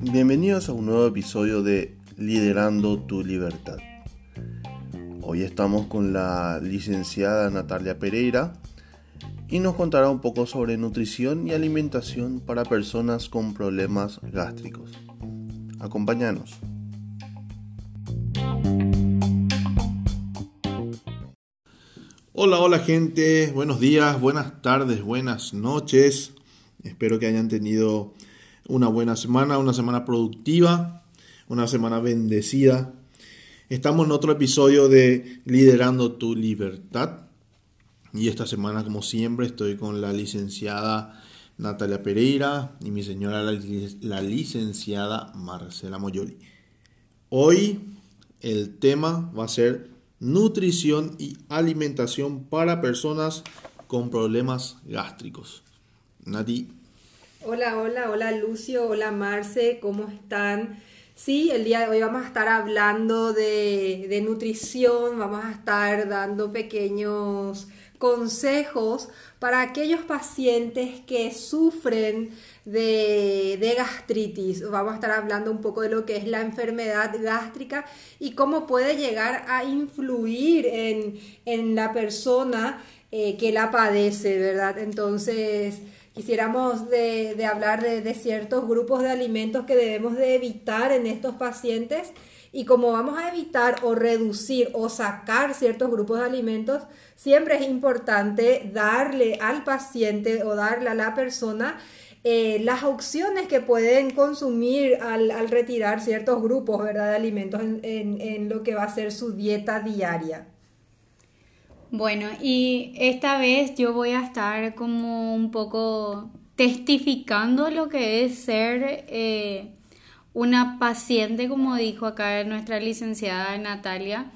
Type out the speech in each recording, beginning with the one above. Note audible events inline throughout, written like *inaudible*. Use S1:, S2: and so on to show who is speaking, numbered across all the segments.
S1: Bienvenidos a un nuevo episodio de Liderando tu Libertad. Hoy estamos con la licenciada Natalia Pereira y nos contará un poco sobre nutrición y alimentación para personas con problemas gástricos. Acompáñanos. Hola, hola gente, buenos días, buenas tardes, buenas noches. Espero que hayan tenido una buena semana, una semana productiva, una semana bendecida. Estamos en otro episodio de Liderando tu Libertad. Y esta semana, como siempre, estoy con la licenciada Natalia Pereira y mi señora, la, licenciada Marcela Moyoli. Hoy el tema va a ser nutrición y alimentación para personas con problemas gástricos. Nati,
S2: Hola, hola, hola Lucio, hola Marce, ¿cómo están? Sí, el día de hoy vamos a estar hablando de, nutrición, vamos a estar dando pequeños consejos para aquellos pacientes que sufren de, de, gastritis. Vamos a estar hablando un poco de lo que es la enfermedad gástrica y cómo puede llegar a influir en, la persona eh, que la padece, ¿verdad? Entonces, quisiéramos de, hablar de, ciertos grupos de alimentos que debemos de evitar en estos pacientes y como vamos a evitar o reducir o sacar ciertos grupos de alimentos, siempre es importante darle al paciente o darle a la persona eh, las opciones que pueden consumir al, retirar ciertos grupos de alimentos en lo que va a ser su dieta diaria.
S3: Bueno, y esta vez yo voy a estar como un poco testificando lo que es ser eh, una paciente, como dijo acá nuestra licenciada Natalia,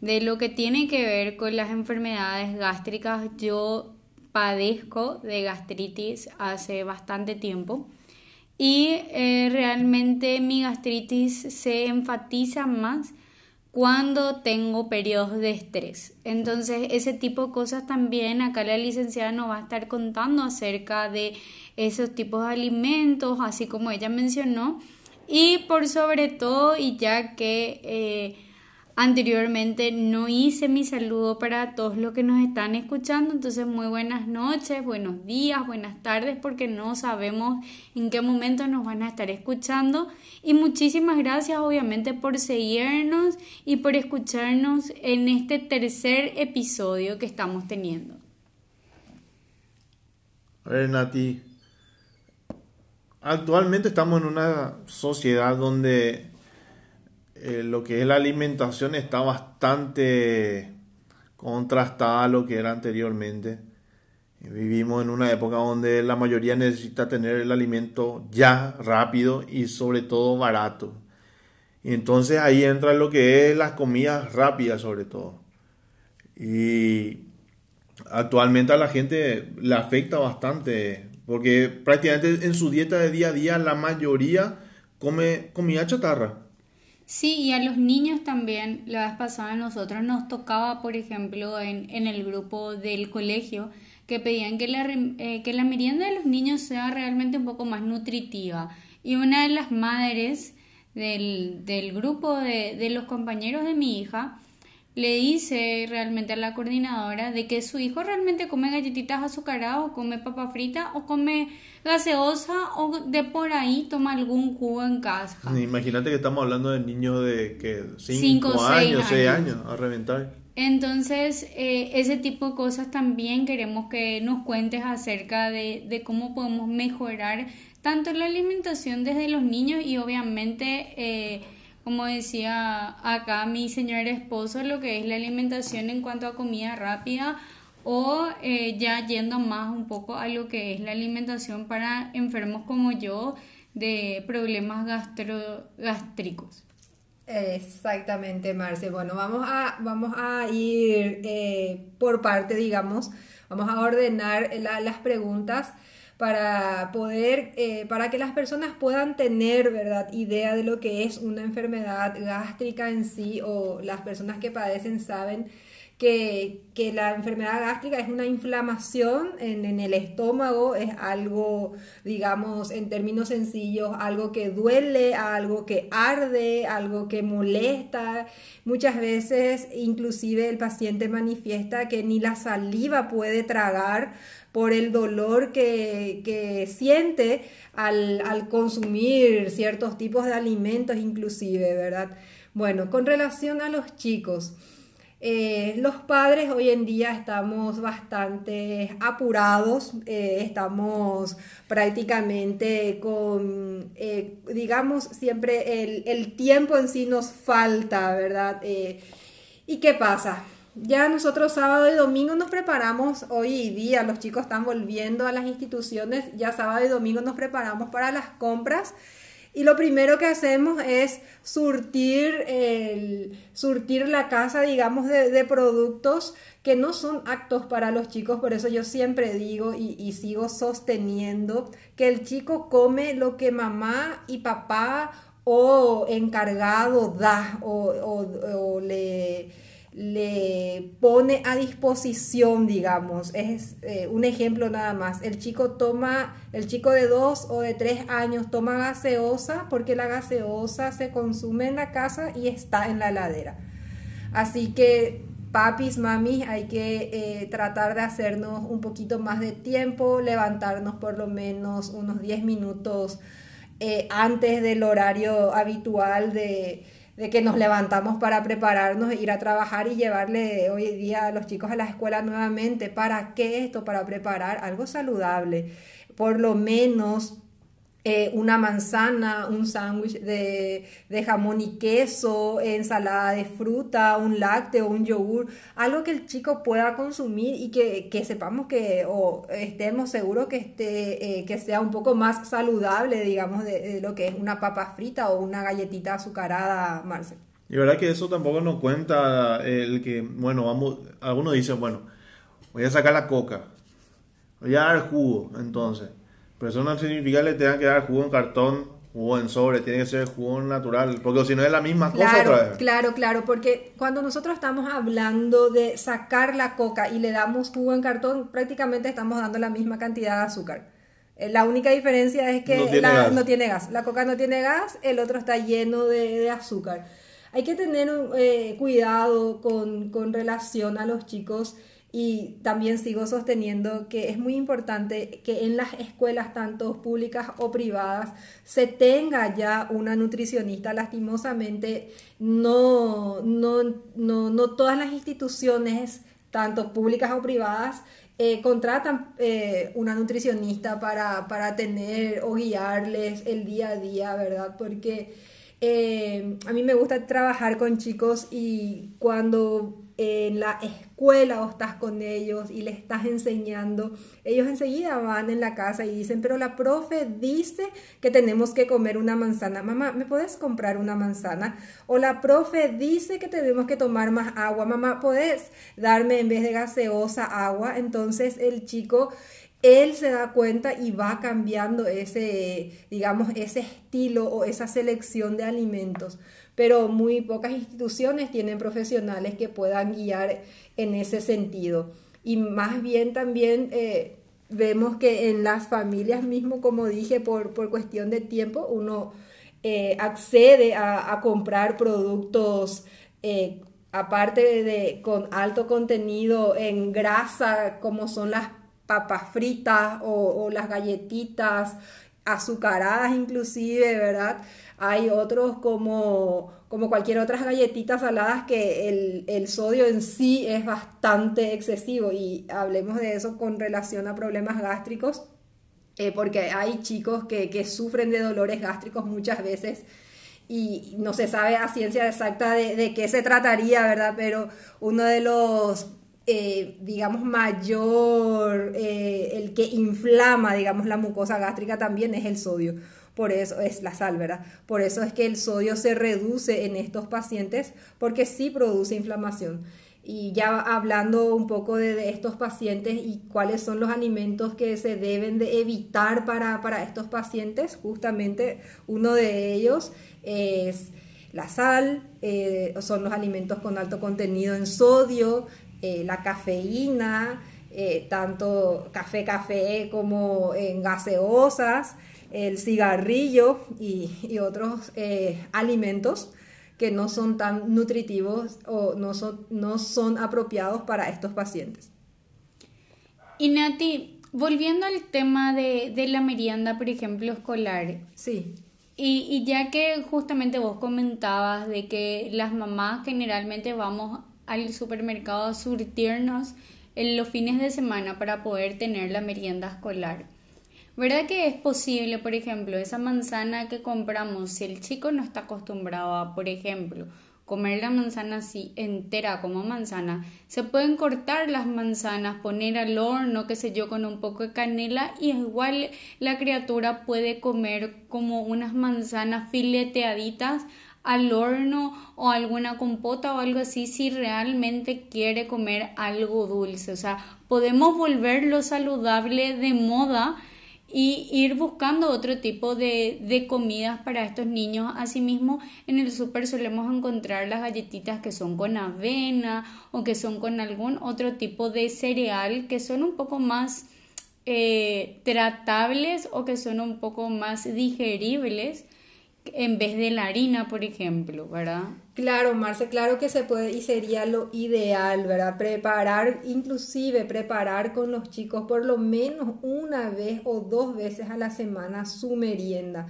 S3: de lo que tiene que ver con las enfermedades gástricas. Yo padezco de gastritis hace bastante tiempo y eh, realmente mi gastritis se enfatiza más cuando tengo periodos de estrés. Entonces, ese tipo de cosas también acá la licenciada nos va a estar contando acerca de esos tipos de alimentos, así como ella mencionó. Y por sobre todo, y ya que eh, Anteriormente no hice mi saludo para todos los que nos están escuchando, entonces muy buenas noches, buenos días, buenas tardes, porque no sabemos en qué momento nos van a estar escuchando. Y muchísimas gracias obviamente por seguirnos y por escucharnos en este tercer episodio que estamos teniendo.
S1: A ver, Nati, actualmente estamos en una sociedad donde eh, lo que es la alimentación está bastante contrastada a lo que era anteriormente. Vivimos en una época donde la mayoría necesita tener el alimento ya rápido y sobre todo barato. Y entonces ahí entra lo que es las comidas rápidas sobre todo. Y actualmente a la gente le afecta bastante porque prácticamente en su dieta de día a día la mayoría come comida chatarra.
S3: Sí, y a los niños también, la vez pasada a nosotros nos tocaba, por ejemplo, en, en el grupo del colegio, que pedían que la, eh, que la merienda de los niños sea realmente un poco más nutritiva. Y una de las madres del, del grupo de, de los compañeros de mi hija le dice realmente a la coordinadora de que su hijo realmente come galletitas azucaradas o come papa frita o come gaseosa o de por ahí toma algún jugo en casa.
S1: Imagínate que estamos hablando de niños de que 5 años, 6 años. a reventar.
S3: Entonces, eh, ese tipo de cosas también queremos que nos cuentes acerca de, de cómo podemos mejorar tanto la alimentación desde los niños y obviamente... Eh, como decía acá mi señor esposo, lo que es la alimentación en cuanto a comida rápida o eh, ya yendo más un poco a lo que es la alimentación para enfermos como yo de problemas gástricos.
S2: Exactamente, Marce. Bueno, vamos a, vamos a ir eh, por parte, digamos, vamos a ordenar las preguntas para poder, eh, para que las personas puedan tener, ¿verdad?, idea de lo que es una enfermedad gástrica en sí o las personas que padecen saben que, la enfermedad gástrica es una inflamación en, el estómago, es algo, digamos, en términos sencillos, algo que duele, algo que arde, algo que molesta. Muchas veces inclusive el paciente manifiesta que ni la saliva puede tragar por el dolor que, siente al, al consumir ciertos tipos de alimentos inclusive, ¿verdad? Bueno, con relación a los chicos, eh, los padres hoy en día estamos bastante apurados, eh, estamos prácticamente con, eh, digamos, siempre el, el, tiempo en sí nos falta, ¿verdad? ¿Y qué pasa? Ya nosotros sábado y domingo nos preparamos, hoy día los chicos están volviendo a las instituciones, ya sábado y domingo nos preparamos para las compras y lo primero que hacemos es surtir, el, surtir la casa, digamos, de, productos que no son actos para los chicos. Por eso yo siempre digo y, sigo sosteniendo que el chico come lo que mamá y papá o encargado da o le le pone a disposición, digamos. Es eh, un ejemplo nada más. El chico toma, el chico de dos o de tres años toma gaseosa porque la gaseosa se consume en la casa y está en la heladera. Así que papis, mamis, hay que eh, tratar de hacernos un poquito más de tiempo, levantarnos por lo menos unos 10 minutos eh, antes del horario habitual de de que nos levantamos para prepararnos, ir a trabajar y llevarle hoy día a los chicos a la escuela nuevamente. ¿Para qué esto? Para preparar algo saludable. Por lo menos eh, una manzana, un sándwich de, jamón y queso, ensalada de fruta, un lácteo, un yogur, algo que el chico pueda consumir y que, sepamos que o estemos seguros que, esté, eh, que sea un poco más saludable, digamos, de, lo que es una papa frita o una galletita azucarada, Marce.
S1: Y verdad que eso tampoco nos cuenta el que, bueno, vamos, algunos dicen, bueno, voy a sacar la coca, voy a dar jugo, entonces pero eso no significa que le tengan que dar jugo en cartón, jugo en sobre, tiene que ser jugo natural, porque si no es la misma cosa
S2: otra vez. Claro, claro, porque cuando nosotros estamos hablando de sacar la coca y le damos jugo en cartón, prácticamente estamos dando la misma cantidad de azúcar. Eh, la única diferencia es que no tiene, la, gas. No tiene gas. La coca no tiene gas, el otro está lleno de, azúcar. Hay que tener eh, cuidado con, con relación a los chicos y también sigo sosteniendo que es muy importante que en las escuelas, tanto públicas o privadas, se tenga ya una nutricionista. Lastimosamente, no, no, no, no todas las instituciones, tanto públicas o privadas, eh, contratan eh, una nutricionista para, para, tener o guiarles el día a día, ¿verdad? Porque eh, a mí me gusta trabajar con chicos y cuando en la escuela o estás con ellos y les estás enseñando, ellos enseguida van en la casa y dicen, pero la profe dice que tenemos que comer una manzana. Mamá, ¿me puedes comprar una manzana? O la profe dice que tenemos que tomar más agua. Mamá, ¿puedes darme en vez de gaseosa agua? Entonces el chico él se da cuenta y va cambiando ese, digamos, ese estilo o esa selección de alimentos pero muy pocas instituciones tienen profesionales que puedan guiar en ese sentido. Y más bien también eh, vemos que en las familias mismo, como dije, por, por cuestión de tiempo, uno eh, accede a, comprar productos eh, aparte de con alto contenido en grasa, como son las papas fritas o, o las galletitas azucaradas inclusive, ¿verdad? Hay otros como, como cualquier otras galletitas saladas que el, sodio en sí es bastante excesivo y hablemos de eso con relación a problemas gástricos, eh, porque hay chicos que, sufren de dolores gástricos muchas veces y no se sabe a ciencia exacta de, qué se trataría, ¿verdad? Pero uno de los eh, digamos, mayor, eh, el que inflama, digamos, la mucosa gástrica también es el sodio por eso es la sal, ¿verdad? Por eso es que el sodio se reduce en estos pacientes porque sí produce inflamación. y ya hablando un poco de, estos pacientes y cuáles son los alimentos que se deben de evitar para, para estos pacientes, justamente uno de ellos es la sal, eh, son los alimentos con alto contenido en sodio, eh, la cafeína, eh, tanto café, café como en gaseosas, el cigarrillo y, otros alimentos que no son tan nutritivos o no son, no son apropiados para estos pacientes.
S3: Y Nati, volviendo al tema de, de la merienda, por ejemplo, escolar.
S2: Sí.
S3: Y, y, ya que justamente vos comentabas de que las mamás generalmente vamos al supermercado a surtirnos en los fines de semana para poder tener la merienda escolar. ¿Verdad que es posible, por ejemplo, esa manzana que compramos, si el chico no está acostumbrado a, por ejemplo, comer la manzana así entera como manzana. Se pueden cortar las manzanas, poner al horno, qué sé yo, con un poco de canela y igual la criatura puede comer como unas manzanas fileteaditas al horno o alguna compota o algo así si realmente quiere comer algo dulce. O sea, podemos volverlo saludable de moda y ir buscando otro tipo de, de, comidas para estos niños. Asimismo, en el súper solemos encontrar las galletitas que son con avena o que son con algún otro tipo de cereal que son un poco más eh, tratables o que son un poco más digeribles en vez de la harina, por ejemplo, ¿verdad?
S2: Claro, Marce, claro que se puede y sería lo ideal, ¿verdad? Preparar, inclusive preparar con los chicos por lo menos una vez o dos veces a la semana su merienda.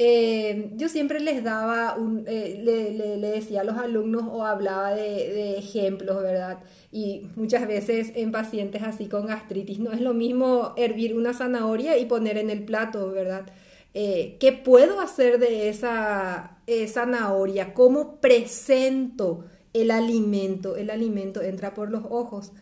S2: Eh, yo siempre les daba, un, eh, le, decía a los alumnos o hablaba de, de, ejemplos, ¿verdad? Y muchas veces en pacientes así con gastritis no es lo mismo hervir una zanahoria y poner en el plato, ¿verdad? Eh, ¿qué puedo hacer de esa zanahoria? ¿Cómo presento el alimento? El alimento entra por los ojos.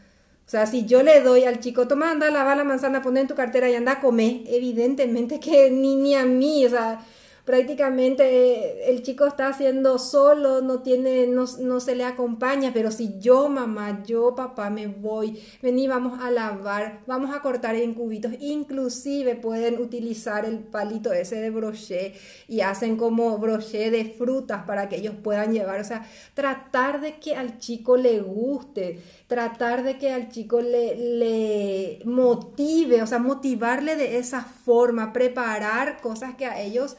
S2: O sea, si yo le doy al chico, toma, anda, lava la manzana, pone en tu cartera y anda a comer, evidentemente que ni, ni a mí, o sea, prácticamente eh, el chico está haciendo solo, no tiene, no, no, se le acompaña, pero si yo mamá, yo papá me voy, vení, vamos a lavar, vamos a cortar en cubitos, inclusive pueden utilizar el palito ese de brochet y hacen como brochet de frutas para que ellos puedan llevar, o sea, tratar de que al chico le guste, tratar de que al chico le, le motive, o sea, motivarle de esa forma, preparar cosas que a ellos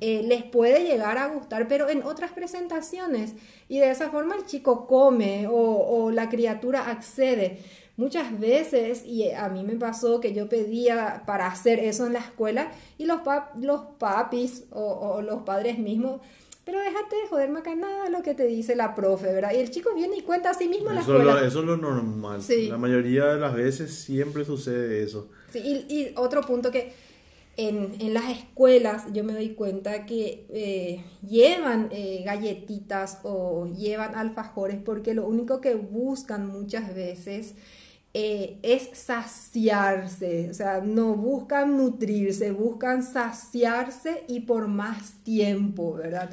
S2: eh, les puede llegar a gustar, pero en otras presentaciones. Y de esa forma el chico come o, la criatura accede. Muchas veces, y a mí me pasó que yo pedía para hacer eso en la escuela y los, los papis o, los padres mismos pero déjate de joder acá nada lo que te dice la profe, ¿verdad? Y el chico viene y cuenta a sí mismo la escuela.
S1: eso es lo normal. La mayoría de las veces siempre sucede eso.
S2: Sí, y, y otro punto que en, las escuelas yo me doy cuenta que eh, llevan eh, galletitas o llevan alfajores porque lo único que buscan muchas veces eh, es saciarse, o sea, no buscan nutrirse, buscan saciarse y por más tiempo, ¿verdad?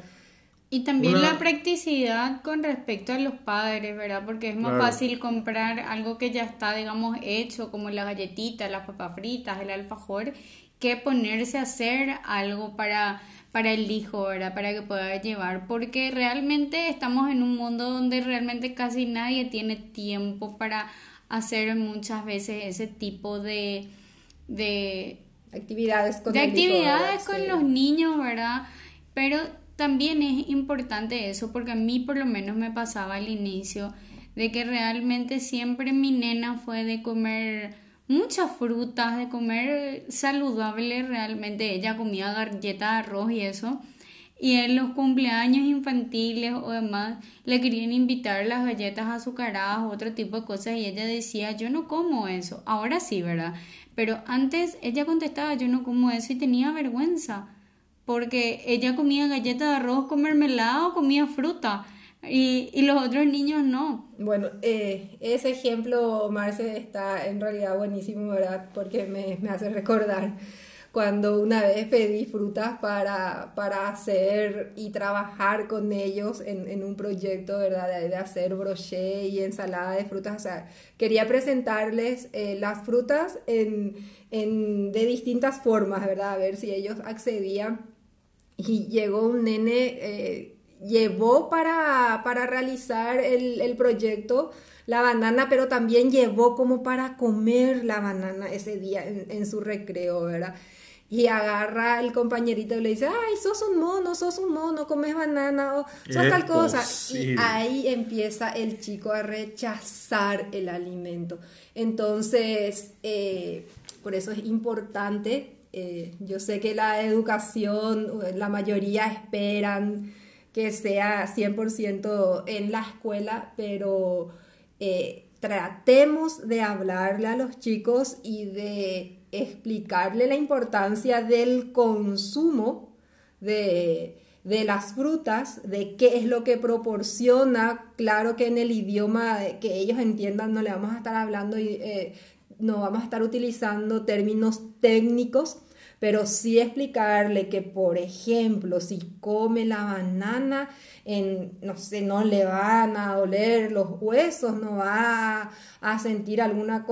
S3: Y también la practicidad con respecto a los padres, ¿verdad? Porque es más fácil comprar algo que ya está, digamos, hecho, como las galletitas, las papas fritas, el alfajor, que ponerse a hacer algo para, para el hijo, ¿verdad? Para que pueda llevar, porque realmente estamos en un mundo donde realmente casi nadie tiene tiempo para hacer muchas veces ese tipo de, de
S2: actividades con,
S3: de actividades con los niños, ¿verdad? Pero también es importante eso, porque a mí por lo menos me pasaba al inicio de que realmente siempre mi nena fue de comer muchas frutas, de comer saludable realmente. Ella comía galletas de arroz y eso. Y en los cumpleaños infantiles o demás le querían invitar las galletas azucaradas otro tipo de cosas y ella decía, yo no como eso. Ahora sí, ¿verdad? Pero antes ella contestaba, yo no como eso y tenía vergüenza porque ella comía galletas de arroz con mermelada o comía fruta y, y los otros niños no.
S2: Bueno, eh, ese ejemplo, Marce, está en realidad buenísimo, ¿verdad? Porque me, me hace recordar cuando una vez pedí frutas para, para hacer y trabajar con ellos en, en un proyecto, ¿verdad? De, de, hacer brochet y ensalada de frutas. O sea, quería presentarles eh, las frutas en, en, de distintas formas, ¿verdad? A ver si ellos accedían. Y llegó un nene, eh, llevó para, para realizar el, el proyecto la banana, pero también llevó como para comer la banana ese día en, en su recreo, ¿verdad? y agarra el compañerito y le dice, ay, sos un mono, sos un mono, comes banana o sos tal cosa. Y ahí empieza el chico a rechazar el alimento. Entonces, eh, por eso es importante, eh, yo sé que la educación, la mayoría esperan que sea 100% en la escuela, pero eh, tratemos de hablarle a los chicos y de explicarle la importancia del consumo de, las frutas, de qué es lo que proporciona. Claro que en el idioma que ellos entiendan no le vamos a estar hablando y eh, no vamos a estar utilizando términos técnicos, pero sí explicarle que, por ejemplo, si come la banana, en, no sé, no le van a doler los huesos, no va a sentir alguna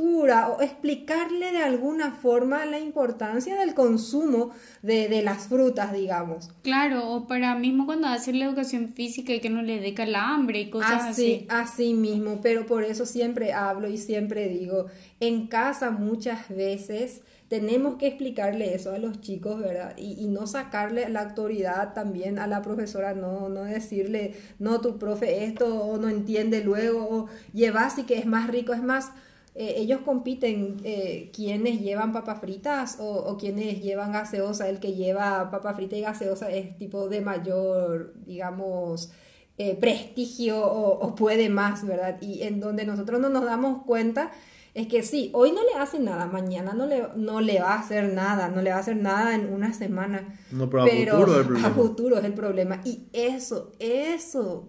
S2: o explicarle de alguna forma la importancia del consumo de, las frutas, digamos.
S3: Claro, o para mismo cuando hace la educación física y que no le dé calambre y cosas
S2: así. Así mismo, pero por eso siempre hablo y siempre digo, en casa muchas veces tenemos que explicarle eso a los chicos, ¿verdad? Y, no sacarle la autoridad también a la profesora, no, no decirle, no, tu profe esto, o no entiende luego, o llevas y que es más rico, es más eh, ellos compiten eh, quienes llevan papas fritas o, quienes llevan gaseosa. El que lleva papa frita y gaseosa es tipo de mayor, digamos, eh, prestigio o, puede más, ¿verdad? Y en donde nosotros no nos damos cuenta es que sí, hoy no le hace nada, mañana no le, no le va a hacer nada, no le va a hacer nada en una semana.
S1: No, pero, a futuro es el *laughs* problema.
S2: A futuro es el problema. Y eso, eso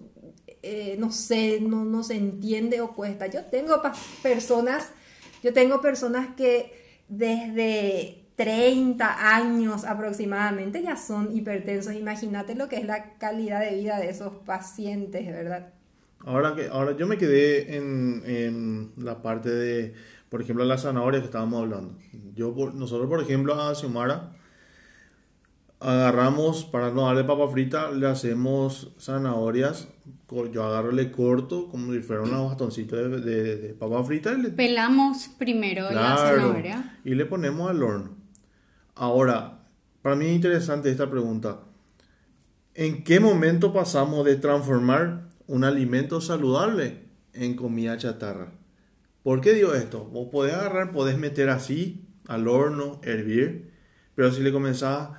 S2: eh, no sé, no, no se entiende o cuesta. Yo tengo personas, yo tengo personas que desde 30 años aproximadamente ya son hipertensos. Imagínate lo que es la calidad de vida de esos pacientes, ¿verdad?
S1: Ahora que ahora yo me quedé en, en la parte de, por ejemplo, la zanahoria que estábamos hablando. Yo, nosotros, por ejemplo, a Xiomara agarramos, para no darle papa frita, le hacemos zanahorias. Yo agarro, le corto como si fuera unos bastoncitos de, de, papa frita. Y le...
S3: Pelamos primero la zanahoria.
S1: Y le ponemos al horno. Ahora, para mí es interesante esta pregunta. ¿En qué momento pasamos de transformar un alimento saludable en comida chatarra? ¿Por qué digo esto? Vos podés agarrar, podés meter así al horno, hervir, pero si le comenzás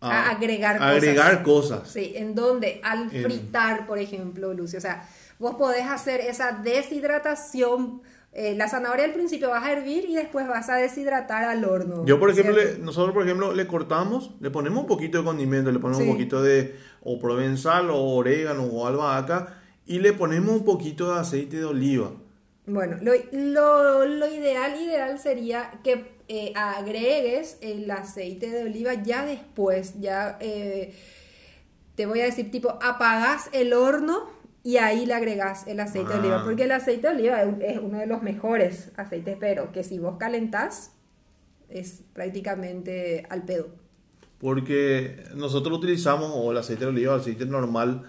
S2: a, agregar,
S1: cosas. agregar cosas.
S2: Sí, en donde al fritar, por ejemplo, Lucio, o sea, vos podés hacer esa deshidratación. Eh, la zanahoria al principio vas a hervir y después vas a deshidratar al horno.
S1: Yo, por ejemplo, nosotros, por ejemplo, le cortamos, le ponemos un poquito de condimento, le ponemos un poquito de o provenzal o orégano o albahaca y le ponemos un poquito de aceite de oliva.
S2: Bueno, lo, lo, lo ideal, ideal sería que eh, agregues el aceite de oliva ya después, ya eh, te voy a decir tipo, apagas el horno y ahí le agregas el aceite de oliva, ah. porque el aceite de oliva es uno de los mejores aceites, pero que si vos calentás es prácticamente al pedo.
S1: Porque nosotros utilizamos o el aceite de oliva, el aceite normal,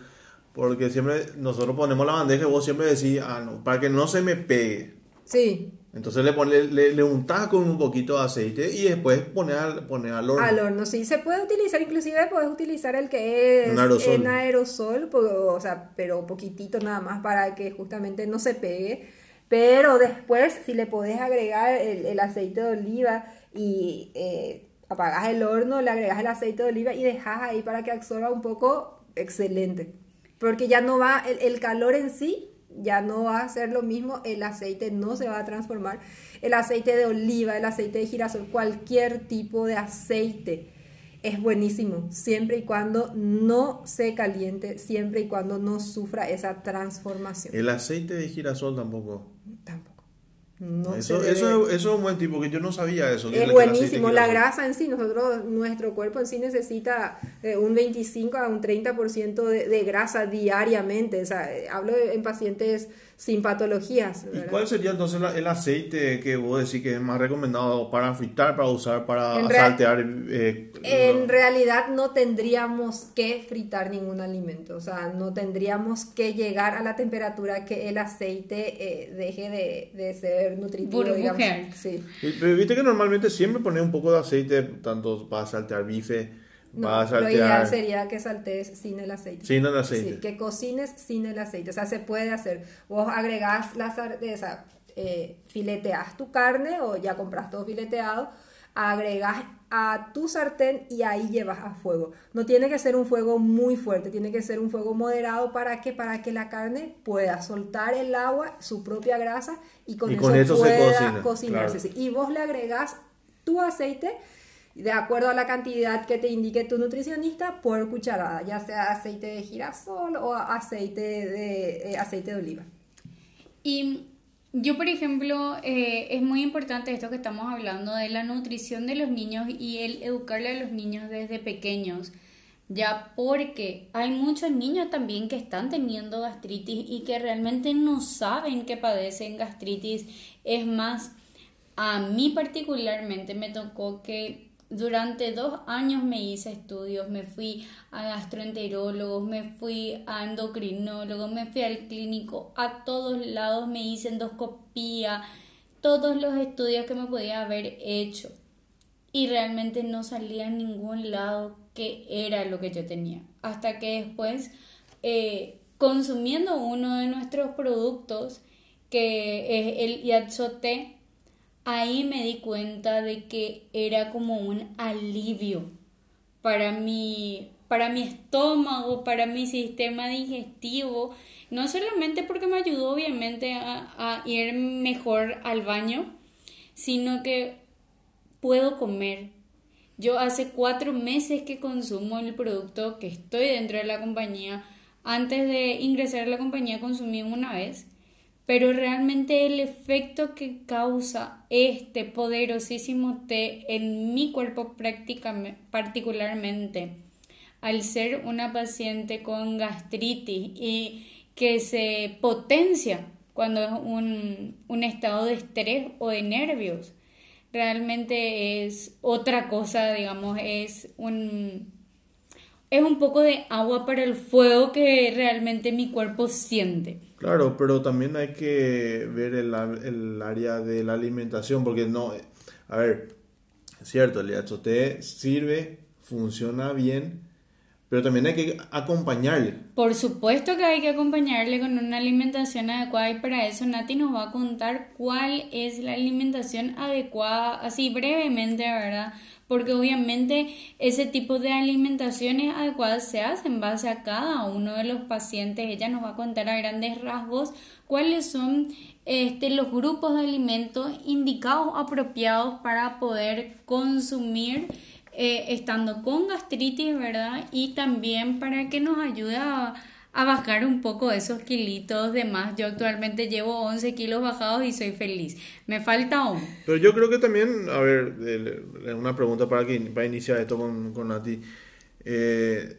S1: porque siempre nosotros ponemos la bandeja y vos siempre decís, ah, no, para que no se me pegue.
S2: Sí.
S1: Entonces le, pone, le, le untás con un poquito de aceite y después pones al, pone al horno.
S2: Al horno, sí. Se puede utilizar, inclusive puedes utilizar el que es en aerosol, o sea, pero poquitito nada más para que justamente no se pegue. Pero después, si le podés agregar el, aceite de oliva y eh, apagas el horno, le agregas el aceite de oliva y dejas ahí para que absorba un poco, excelente. Porque ya no va, el, el calor en sí ya no va a ser lo mismo, el aceite no se va a transformar. El aceite de oliva, el aceite de girasol, cualquier tipo de aceite es buenísimo, siempre y cuando no se caliente, siempre y cuando no sufra esa transformación.
S1: El aceite de girasol tampoco.
S2: Tampoco. No
S1: eso, eso, eso es un buen tipo, que yo no sabía eso.
S2: es buenísimo. La grasa en sí, nosotros, nuestro cuerpo en sí necesita eh, un 25 a un 30% de, de grasa diariamente. O sea, eh, hablo de- en pacientes sin patologías.
S1: ¿Y cuál sería entonces la- el aceite que vos decís que es más recomendado para fritar, para usar, para
S2: En
S1: saltear? eh,
S2: En
S1: no?
S2: realidad no tendríamos que fritar ningún alimento, o sea, no tendríamos que llegar a la temperatura que el aceite eh, deje de, de ser nutritivo, digamos. Sí.
S1: Y- Pero viste que normalmente siempre pones un poco de aceite, tanto para saltear bife,
S2: No,
S1: para
S2: lo ideal sería que saltees sin el aceite.
S1: Sin el aceite.
S2: Sí, que cocines sin el aceite, o sea, se puede hacer. Vos agregás la sea, eh, fileteas tu carne o ya compras todo fileteado, agregas a tu sartén y ahí llevas a fuego. No tiene que ser un fuego muy fuerte, tiene que ser un fuego moderado para que para que la carne pueda soltar el agua, su propia grasa y con,
S1: Y
S2: eso,
S1: con eso se
S2: pueda
S1: cocina,
S2: cocinarse.
S1: claro.
S2: Y vos le agregas tu aceite de acuerdo a la cantidad que te indique tu nutricionista por cucharada, ya sea aceite de girasol o aceite de, eh, aceite de oliva.
S3: Y yo, por ejemplo, eh, es muy importante esto que estamos hablando de la nutrición de los niños y el educarle a los niños desde pequeños. Ya porque hay muchos niños también que están teniendo gastritis y que realmente no saben que padecen gastritis. Es más, a mí particularmente me tocó que durante dos años me hice estudios, me fui a gastroenterólogos, me fui a endocrinólogos, me fui al clínico, a todos lados me hice endoscopía, todos los estudios que me podía haber hecho y realmente no salía en ningún lado que era lo que yo tenía. Hasta que después, eh, consumiendo uno de nuestros productos, que es el Yatsote, ahí me di cuenta de que era como un alivio para mi, para mi estómago, para mi sistema digestivo, no solamente porque me ayudó obviamente a, a ir mejor al baño, sino que puedo comer. Yo hace cuatro meses que consumo el producto, que estoy dentro de la compañía. Antes de ingresar a la compañía consumí una vez, pero realmente el efecto que causa este poderosísimo té en mi cuerpo particularmente, al ser una paciente con gastritis y que se potencia cuando es un, un estado de estrés o de nervios realmente es otra cosa, digamos, es un es un poco de agua para el fuego que realmente mi cuerpo siente.
S1: Claro, pero también hay que ver el, el área de la alimentación, porque no, a ver, es cierto, el HOT sirve, funciona bien, pero también hay que acompañarle.
S3: Por supuesto que hay que acompañarle con una alimentación adecuada y para eso Nati nos va a contar cuál es la alimentación adecuada, así brevemente, ¿verdad? Porque obviamente ese tipo de alimentaciones adecuadas se hacen en base a cada uno de los pacientes. Ella nos va a contar a grandes rasgos cuáles son este, los grupos de alimentos indicados, apropiados para poder consumir eh, estando con gastritis, ¿verdad? Y también para que nos ayude a, a, bajar un poco esos kilitos de más. Yo actualmente llevo 11 kilos bajados y soy feliz. Me falta uno.
S1: Pero yo creo que también, a ver, una pregunta para, que, para iniciar esto con, con Nati. Eh,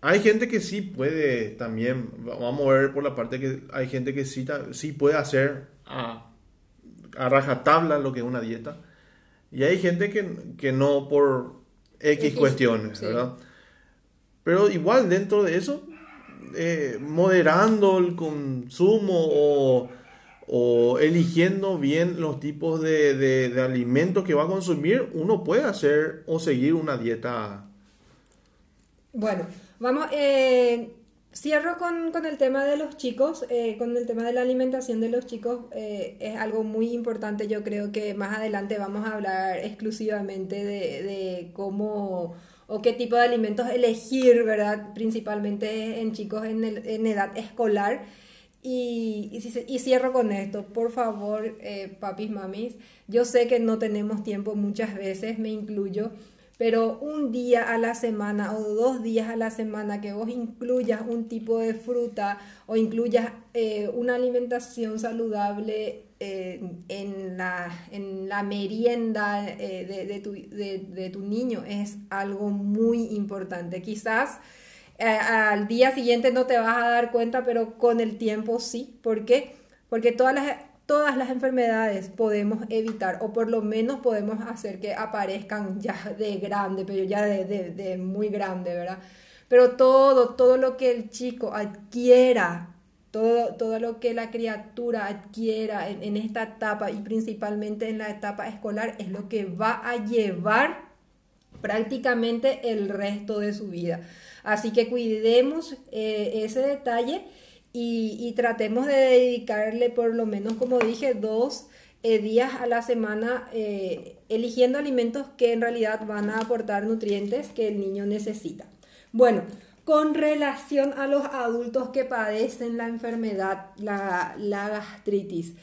S1: hay gente que sí puede también, vamos a ver por la parte que hay gente que sí, sí puede hacer a, a rajatabla lo que es una dieta. Y hay gente que, que no por X, X cuestiones, sí. ¿verdad? Pero igual dentro de eso, eh, moderando el consumo o, o, eligiendo bien los tipos de, de, alimentos que va a consumir, uno puede hacer o seguir una dieta.
S2: Bueno, vamos, eh, Cierro con, con, el tema de los chicos, eh, con el tema de la alimentación de los chicos, eh, es algo muy importante, yo creo que más adelante vamos a hablar exclusivamente de, de, cómo o qué tipo de alimentos elegir, ¿verdad? Principalmente en chicos en, el, en edad escolar. Y, y, y, cierro con esto, por favor, eh, papis, mamis, yo sé que no tenemos tiempo muchas veces, me incluyo, pero un día a la semana o dos días a la semana que vos incluyas un tipo de fruta o incluyas eh, una alimentación saludable en, la, en la merienda de, de, tu, de, tu, niño es algo muy importante. Quizás al día siguiente no te vas a dar cuenta, pero con el tiempo sí. ¿Por qué? Porque todas las, todas las enfermedades podemos evitar o por lo menos podemos hacer que aparezcan ya de grande, pero ya de, muy grande, ¿verdad? Pero todo, todo lo que el chico adquiera todo, todo, lo que la criatura adquiera en, en, esta etapa y principalmente en la etapa escolar es lo que va a llevar prácticamente el resto de su vida. Así que cuidemos eh, ese detalle y, tratemos de dedicarle por lo menos, como dije, dos eh, días a la semana eh, eligiendo alimentos que en realidad van a aportar nutrientes que el niño necesita. Bueno, con relación a los adultos que padecen la enfermedad, la, la gastritis,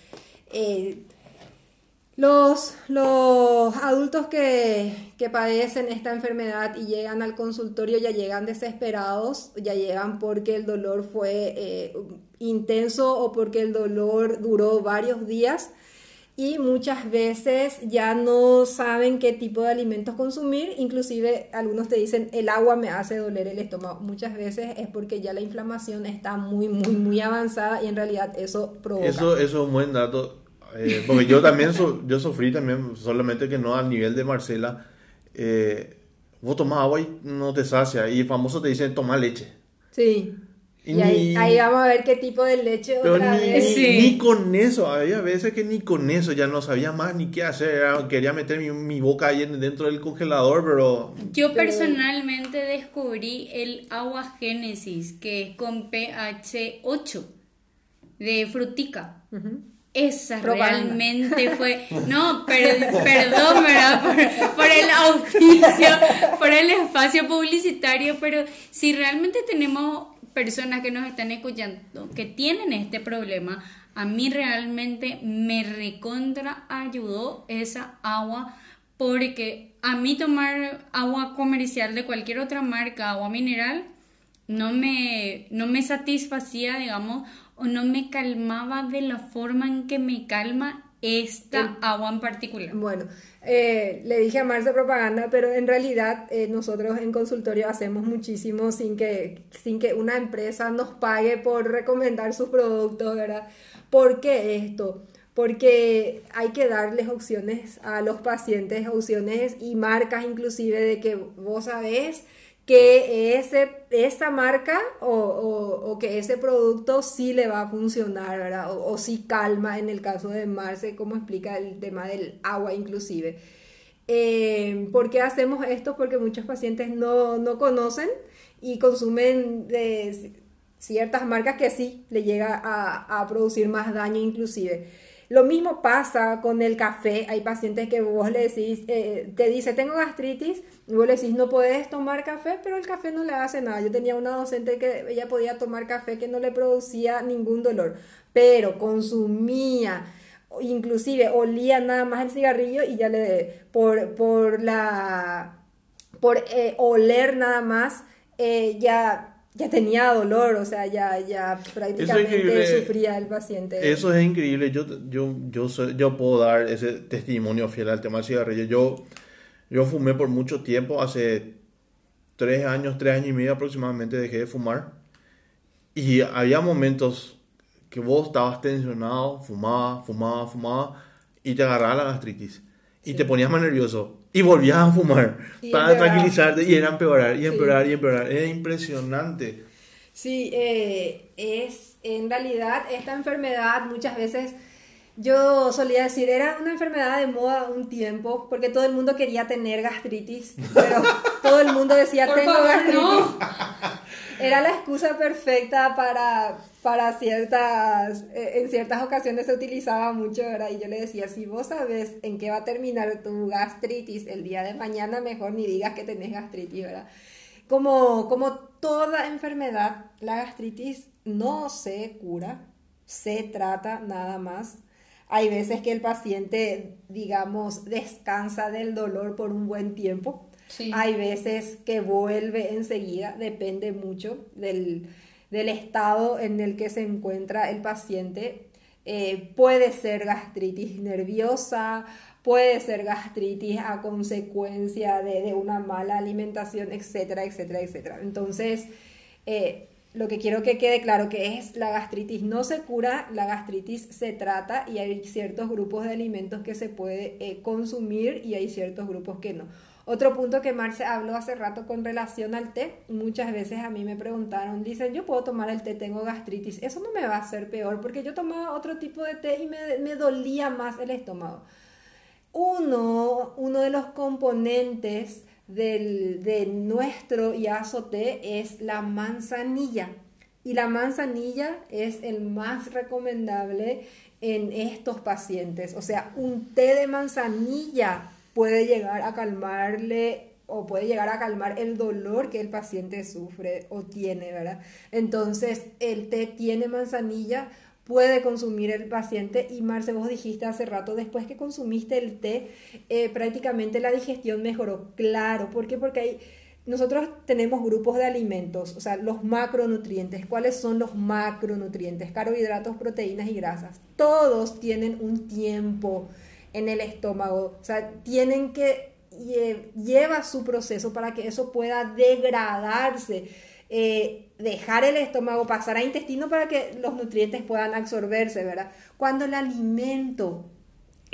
S2: los, los adultos que, que, padecen esta enfermedad y llegan al consultorio ya llegan desesperados, ya llegan porque el dolor fue eh, intenso o porque el dolor duró varios días y muchas veces ya no saben qué tipo de alimentos consumir, inclusive algunos te dicen el agua me hace doler el estómago, muchas veces es porque ya la inflamación está muy, muy, muy avanzada y en realidad eso provoca.
S1: Eso, eso es un buen dato eh, porque yo también yo sufrí también, solamente que no al nivel de Marcela. Eh, vos tomás agua y no te sacia. Y famoso te dicen toma leche.
S2: Sí. Y, ahí, vamos a ver qué tipo de leche
S1: otra ni, vez. Ni, con eso, había veces que ni con eso ya no sabía más ni qué hacer. Quería meter mi, boca ahí dentro del congelador, pero...
S3: Yo personalmente descubrí el agua Génesis, que es con pH 8, de frutica. Esa realmente fue. *laughs* No, perdón, ¿verdad? Por, el auspicio, por el espacio publicitario, pero si realmente tenemos personas que nos están escuchando que tienen este problema, a mí realmente me recontra ayudó esa agua porque a mí tomar agua comercial de cualquier otra marca, agua mineral, no me, no me satisfacía, digamos, o no me calmaba de la forma en que me calma esta agua en particular.
S2: Bueno, eh, le dije a Marce propaganda, pero en realidad eh, nosotros en consultorio hacemos muchísimo sin que, sin que una empresa nos pague por recomendar sus productos, ¿verdad? ¿Por qué esto? Porque hay que darles opciones a los pacientes, opciones y marcas inclusive de que vos sabés que ese, esa marca o, que ese producto sí le va a funcionar. O, o, sí calma en el caso de Marce, como explica el tema del agua inclusive. Eh, ¿Por qué hacemos esto? Porque muchos pacientes no, no conocen y consumen de ciertas marcas que sí le llega a producir más daño inclusive. Lo mismo pasa con el café. Hay pacientes que vos le decís, eh, te dice, tengo gastritis, y vos le decís, no puedes tomar café, pero el café no le hace nada. Yo tenía una docente que ella podía tomar café que no le producía ningún dolor, pero consumía inclusive olía nada más el cigarrillo y ya le por por la por eh, oler nada más eh, ya ya tenía dolor, o sea, ya, ya prácticamente sufría el paciente.
S1: Eso es increíble. Yo, yo, yo, yo puedo dar ese testimonio fiel al tema del cigarrillo. Yo, yo fumé por mucho tiempo, hace tres años, tres años y medio aproximadamente dejé de fumar. Y había momentos que vos estabas tensionado, fumaba, fumaba, fumaba, y te agarraba la gastritis. Y te ponías más nervioso y volvías a fumar para tranquilizarte y era empeorar y empeorar y empeorar. Era impresionante.
S2: Sí, eh, es en realidad esta enfermedad muchas veces yo solía decir, era una enfermedad de moda un tiempo, porque todo el mundo quería tener gastritis, pero *laughs* todo el mundo decía, tengo gastritis. Era la excusa perfecta para, para ciertas, eh, en ciertas ocasiones se utilizaba mucho, ¿verdad? Y yo le decía, si vos sabes en qué va a terminar tu gastritis el día de mañana, mejor ni digas que tenés gastritis, ¿verdad? Como, como toda enfermedad, la gastritis no se cura, se trata nada más hay veces que el paciente, digamos, descansa del dolor por un buen tiempo. Hay veces que vuelve enseguida, depende mucho del, estado en el que se encuentra el paciente. eh, puede ser gastritis nerviosa, puede ser gastritis a consecuencia de, una mala alimentación, etcétera, etcétera, etcétera. Entonces, eh, lo que quiero que quede claro que es la gastritis no se cura, la gastritis se trata y hay ciertos grupos de alimentos que se puede eh, consumir y hay ciertos grupos que no. Otro punto que Marce habló hace rato con relación al té, muchas veces a mí me preguntaron, dicen, yo puedo tomar el té, tengo gastritis, eso no me va a hacer peor porque yo tomaba otro tipo de té y me, me dolía más el estómago. Uno, uno de los componentes del, de nuestro té es la manzanilla. Y la manzanilla es el más recomendable en estos pacientes. O sea, un té de manzanilla puede llegar a calmarle o puede llegar a calmar el dolor que el paciente sufre o tiene, ¿verdad? Entonces, el té tiene manzanilla, puede consumir el paciente y Marce, vos dijiste hace rato, después que consumiste el té, eh, prácticamente la digestión mejoró. Claro, ¿por qué? Porque hay, nosotros tenemos grupos de alimentos, o sea, los macronutrientes. ¿Cuáles son los macronutrientes? Carbohidratos, proteínas y grasas. Todos tienen un tiempo en el estómago, o sea, tienen que lleva su proceso para que eso pueda degradarse eh, dejar el estómago, pasar a intestino para que los nutrientes puedan absorberse, ¿verdad? Cuando el alimento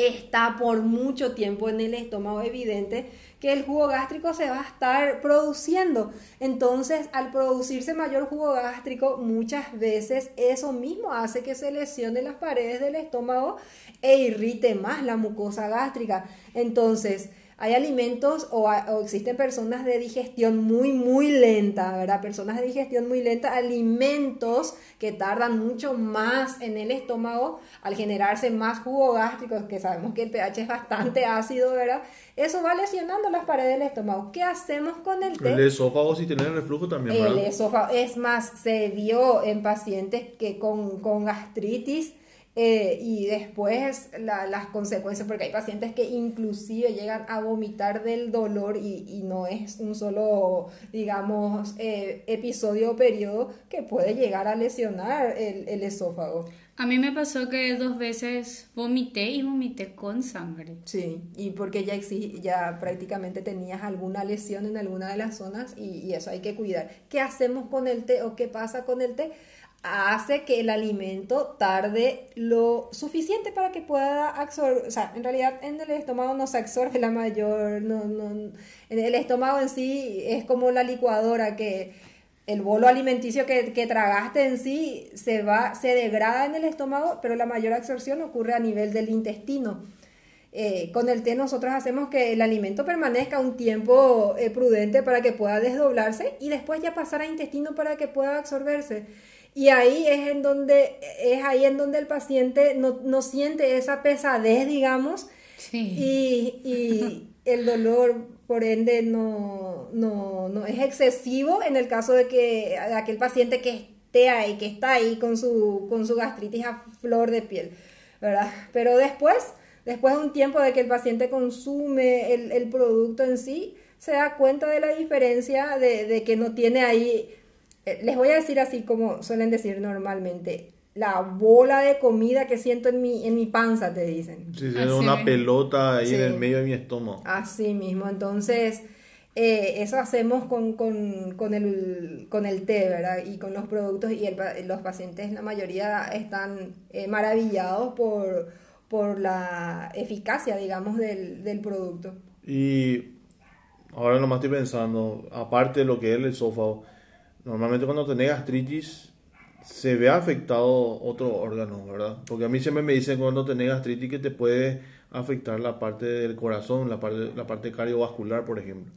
S2: está por mucho tiempo en el estómago, evidente que el jugo gástrico se va a estar produciendo. Entonces, al producirse mayor jugo gástrico, muchas veces eso mismo hace que se lesione las paredes del estómago e irrite más la mucosa gástrica. Entonces, hay alimentos o, existen personas de digestión muy, muy lenta, ¿verdad? Personas de digestión muy lenta, alimentos que tardan mucho más en el estómago al generarse más jugo gástrico, que sabemos que el pH es bastante ácido, ¿verdad? Eso va lesionando las paredes del estómago. ¿Qué hacemos con el té?
S1: El esófago si tiene reflujo también,
S2: ¿verdad? El esófago, es más, se vio en pacientes que con, con gastritis, eh, y después las consecuencias, porque hay pacientes que inclusive llegan a vomitar del dolor y, no es un solo, digamos, eh, episodio o periodo que puede llegar a lesionar el, esófago.
S3: A mí me pasó que dos veces vomité y vomité con sangre.
S2: Sí, y porque ya, ya prácticamente tenías alguna lesión en alguna de las zonas y, y eso hay que cuidar. ¿Qué hacemos con el té o qué pasa con el té? Hace que el alimento tarde lo suficiente para que pueda absorber, o sea, en realidad en el estómago no se absorbe la mayor, no, no, el estómago en sí es como la licuadora que el bolo alimenticio que, que, tragaste en sí se va, se degrada en el estómago, pero la mayor absorción ocurre a nivel del intestino. Eh, con el té nosotros hacemos que el alimento permanezca un tiempo eh, prudente para que pueda desdoblarse y después ya pasar a intestino para que pueda absorberse. Y ahí es en donde, es ahí en donde el paciente no, siente esa pesadez, digamos, y, el dolor, por ende, no, no, es excesivo en el caso de que aquel paciente que esté ahí, que está ahí con su, con su gastritis a flor de piel, ¿verdad? Pero después, después de un tiempo de que el paciente consume el, producto en sí, se da cuenta de la diferencia de, de que no tiene ahí les voy a decir así como suelen decir normalmente, la bola de comida que siento en mi, en mi panza, te dicen.
S1: Sí, es una pelota ahí en el medio de mi estómago.
S2: Así mismo, entonces eh, eso hacemos con, con, con, el, con el té, ¿verdad? Y con los productos y los pacientes, la mayoría están eh, maravillados por, por la eficacia, digamos, del, del producto.
S1: Y ahora nomás estoy pensando, aparte de lo que es el esófago, Normalmente cuando tenés gastritis se ve afectado otro órgano, ¿verdad? Porque a mí siempre me dicen cuando tenés gastritis que te puede afectar la parte del corazón, la parte, la parte cardiovascular, por ejemplo.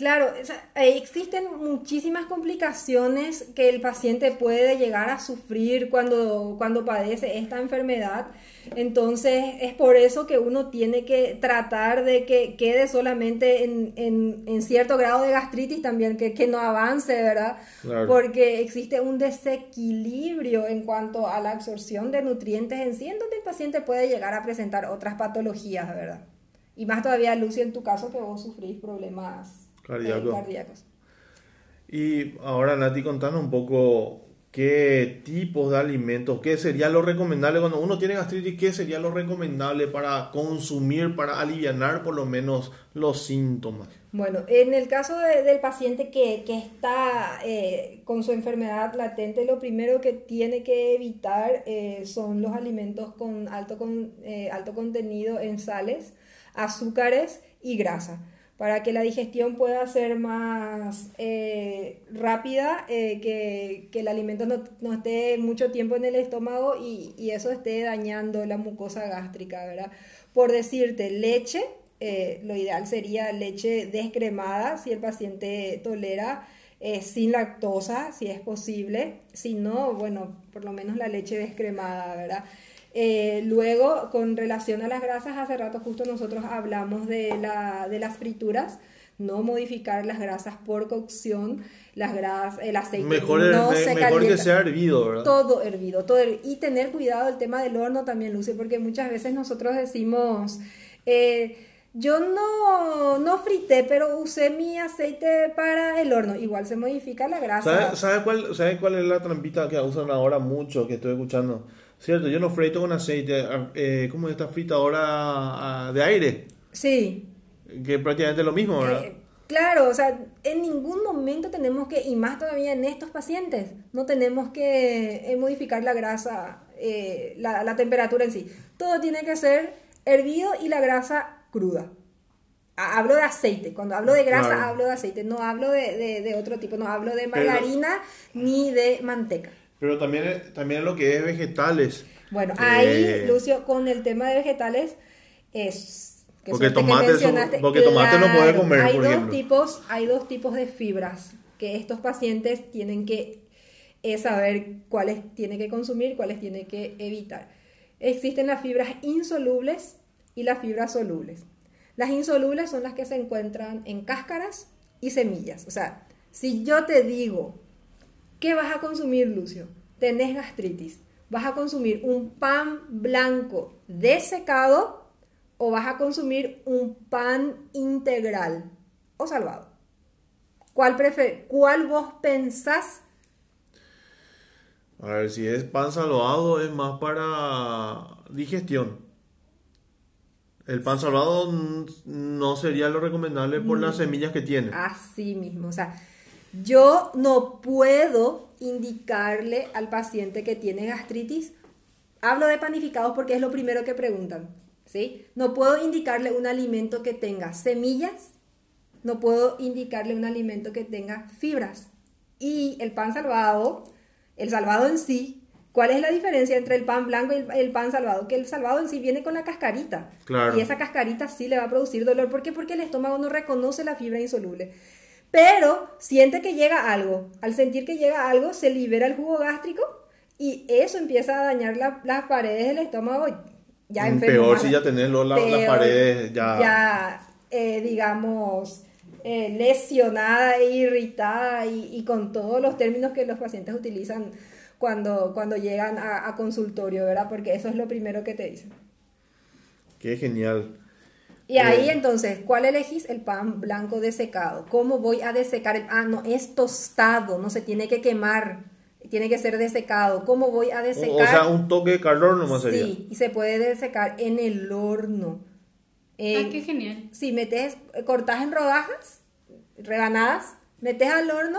S2: Claro, existen muchísimas complicaciones que el paciente puede llegar a sufrir cuando, cuando padece esta enfermedad. Entonces es por eso que uno tiene que tratar de que quede solamente en, cierto grado de gastritis también, que, que no avance, ¿verdad? Porque existe un desequilibrio en cuanto a la absorción de nutrientes en sí, en donde el paciente puede llegar a presentar otras patologías, ¿verdad? Y más todavía, Lucy, en tu caso que vos sufrís problemas
S1: cardíacos. Y ahora, Nati, contanos un poco qué tipos de alimentos, qué sería lo recomendable cuando uno tiene gastritis, qué sería lo recomendable para consumir, para aliviar por lo menos los síntomas.
S2: Bueno, en el caso del paciente que, está eh, con su enfermedad latente, lo primero que tiene que evitar eh, son los alimentos con alto, con, eh, alto contenido en sales, azúcares y grasa para que la digestión pueda ser más eh, rápida, eh, que, el alimento no, esté mucho tiempo en el estómago y, eso esté dañando la mucosa gástrica, ¿verdad? Por decirte, leche, eh, lo ideal sería leche descremada, si el paciente tolera, sin lactosa, si es posible, si no, bueno, por lo menos la leche descremada, ¿verdad? Eh, luego, con relación a las grasas, hace rato justo nosotros hablamos de, la, de las frituras, no modificar las grasas por cocción, las grasas, el aceite
S1: mejor,
S2: no
S1: se mejor que sea hervido, ¿verdad?
S2: Todo hervido, todo y tener cuidado el tema del horno también, Lucy, porque muchas veces nosotros decimos, eh, yo no, no frité, pero usé mi aceite para el horno, igual se modifica la grasa.
S1: ¿Sabe, cuál, ¿Sabe cuál es la trampita que usan ahora mucho, que estoy escuchando? Cierto, yo no frito con aceite, ah, eh, ¿cómo es esta fritadora ah, de aire?
S2: Sí.
S1: Que prácticamente es lo mismo, ¿verdad? Eh,
S2: claro, o sea, en ningún momento tenemos que, y más todavía en estos pacientes, no tenemos que eh, modificar la grasa, eh, la, la, temperatura en sí. Todo tiene que ser hervido y la grasa cruda. Hablo de aceite, cuando hablo de grasa hablo de aceite, no hablo de, de, otro tipo, no hablo de margarina ni de manteca.
S1: Pero también, también lo que es vegetales.
S2: Bueno, ahí, Lucio, con el tema de vegetales, es...
S1: porque tomate, porque tomate no puede comer,
S2: hay
S1: por
S2: dos Tipos, hay dos tipos de fibras que estos pacientes tienen que eh, saber cuáles tienen que consumir, cuáles tienen que evitar. Existen las fibras insolubles y las fibras solubles. Las insolubles son las que se encuentran en cáscaras y semillas. O sea, si yo te digo ¿Qué vas a consumir, Lucio? Tenés gastritis. ¿Vas a consumir un pan blanco desecado o vas a consumir un pan integral o salvado? ¿Cuál, prefer ¿Cuál vos pensás?
S1: A ver, si es pan salvado es más para digestión. El pan salvado no sería lo recomendable por las mm. semillas que tiene.
S2: Así mismo, o sea, yo no puedo indicarle al paciente que tiene gastritis, hablo de panificados porque es lo primero que preguntan, ¿sí? No puedo indicarle un alimento que tenga semillas, no puedo indicarle un alimento que tenga fibras. Y el pan salvado, el salvado en sí, ¿cuál es la diferencia entre el pan blanco y el, pan salvado? Que el salvado en sí viene con la cascarita. Y esa cascarita sí le va a producir dolor. ¿Por qué? Porque el estómago no reconoce la fibra insoluble pero siente que llega algo. Al sentir que llega algo, se libera el jugo gástrico y eso empieza a dañar las paredes del estómago. Ya
S1: mm, Peor si ya tenés las paredes ya...
S2: Ya, eh, digamos, eh, lesionada e irritada y, con todos los términos que los pacientes utilizan cuando, cuando llegan a, a consultorio, ¿verdad? Porque eso es lo primero que te dicen.
S1: Qué genial.
S2: Y ahí entonces, ¿cuál elegís? El pan blanco desecado. ¿Cómo voy a desecar? El... Ah, no, es tostado, no se tiene que quemar, tiene que ser desecado. ¿Cómo voy a desecar? O,
S1: sea, un toque de calor nomás
S2: sería. Sí, y se puede desecar en el horno.
S3: Eh, ah, qué genial.
S2: Sí, metes, cortas en rodajas, rebanadas, metes al horno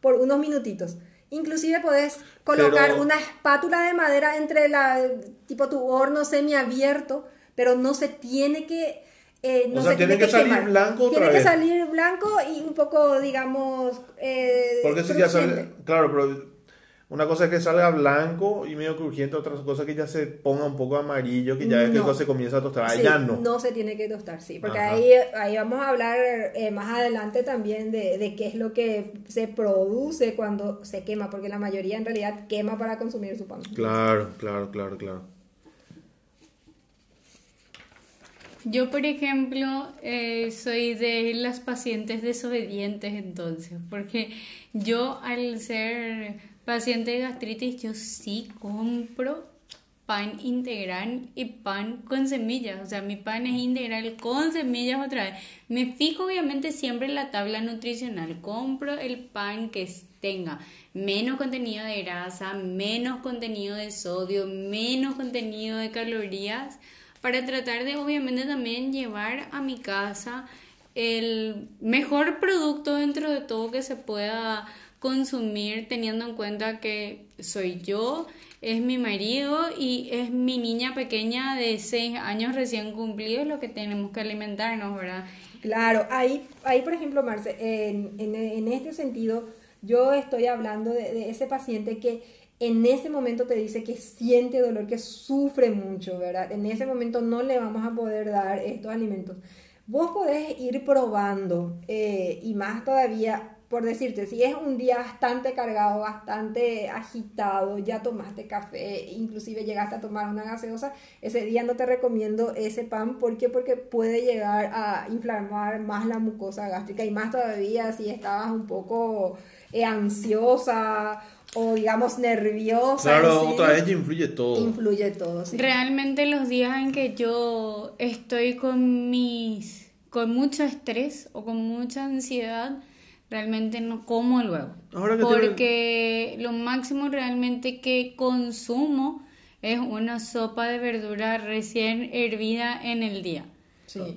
S2: por unos minutitos. Inclusive puedes colocar una espátula de madera entre la, tipo tu horno semiabierto, pero no se tiene que eh, no o sea,
S1: tiene, que, salir blanco
S2: otra Tiene que salir blanco y un poco, digamos. Eh,
S1: Porque eso ya sale. Claro, pero una cosa es que salga blanco y medio crujiente, otra cosa es que ya se ponga un poco amarillo, que ya es que se comienza a tostar. Ahí ya no.
S2: No se tiene que tostar, sí. Porque ahí, ahí vamos a hablar eh, más adelante también de, de, qué es lo que se produce cuando se quema, porque la mayoría en realidad quema para consumir su pan.
S1: Claro, claro, claro, claro.
S3: Yo, por ejemplo, eh, soy de las pacientes desobedientes entonces, porque yo al ser paciente de gastritis, yo sí compro pan integral y pan con semillas. O sea, mi pan es integral con semillas otra vez. Me fijo obviamente siempre en la tabla nutricional. Compro el pan que tenga menos contenido de grasa, menos contenido de sodio, menos contenido de calorías, para tratar de obviamente también llevar a mi casa el mejor producto dentro de todo que se pueda consumir teniendo en cuenta que soy yo, es mi marido y es mi niña pequeña de 6 años recién cumplidos lo que tenemos que alimentarnos, ¿verdad?
S2: Claro, ahí, ahí por ejemplo, Marce, en, en, este sentido, yo estoy hablando de, de, ese paciente que en ese momento te dice que siente dolor, que sufre mucho, ¿verdad? En ese momento no le vamos a poder dar estos alimentos. Vos podés ir probando eh, y más todavía por decirte, si es un día bastante cargado, bastante agitado, ya tomaste café, inclusive llegaste a tomar una gaseosa, ese día no te recomiendo ese pan. ¿Por qué? Porque puede llegar a inflamar más la mucosa gástrica y más todavía si estabas un poco eh, ansiosa o digamos nerviosa.
S1: Claro, otra vez influye todo.
S2: Influye todo,
S3: sí. Realmente los días en que yo estoy con mis con mucho estrés o con mucha ansiedad, realmente no como luego. porque lo máximo realmente que consumo es una sopa de verdura recién hervida en el día.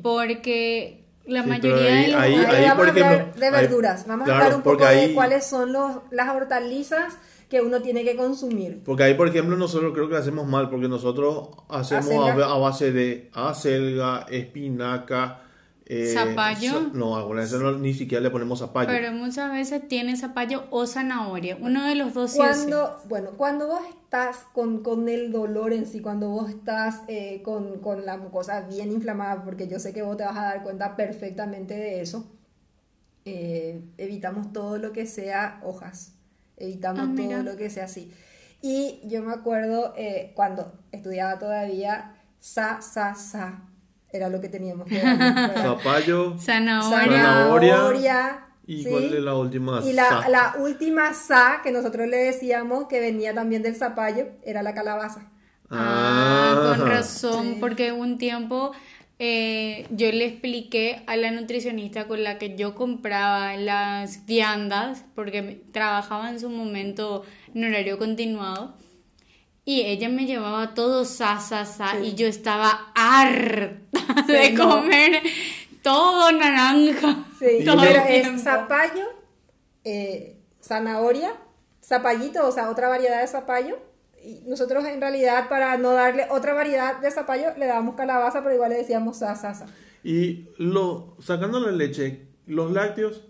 S3: Porque la mayoría de los...
S2: Ahí, vamos a hablar de verduras. vamos a hablar un poco de cuáles son los, las hortalizas que uno tiene que consumir.
S1: Porque ahí, por ejemplo, nosotros creo que hacemos mal, porque nosotros hacemos a, base de acelga, espinaca,
S3: eh, zapallo.
S1: no, algunas veces no, ni siquiera le ponemos zapallo.
S3: Pero muchas veces tiene zapallo o zanahoria. Uno de los dos
S2: cuando, Bueno, cuando vos estás con, con, el dolor en sí, cuando vos estás eh, con, con, la mucosa bien inflamada, porque yo sé que vos te vas a dar cuenta perfectamente de eso, eh, evitamos todo lo que sea hojas. Evitamos ah, todo lo que sea así. Y yo me acuerdo cuando estudiaba todavía, sa, sa, sa era lo que teníamos. *laughs* Que
S1: Zapallo,
S3: zanahoria,
S1: ¿Y cuál es la última
S2: Y la, la, última sa que nosotros le decíamos que venía también del zapallo era la calabaza.
S3: Ah, con razón, porque un tiempo eh, yo le expliqué a la nutricionista con la que yo compraba las viandas, porque trabajaba en su momento en horario continuado y ella me llevaba todo sa, sa, sa, y yo estaba harta *laughs* de comer todo naranja.
S2: Sí, *laughs* todo pero es zapallo, eh, zanahoria, zapallito, o sea, otra variedad de zapallo. Y nosotros en realidad para no darle otra variedad de zapallo le dábamos calabaza, pero igual le decíamos sa, sa, sa.
S1: Y lo, sacando la leche, los lácteos,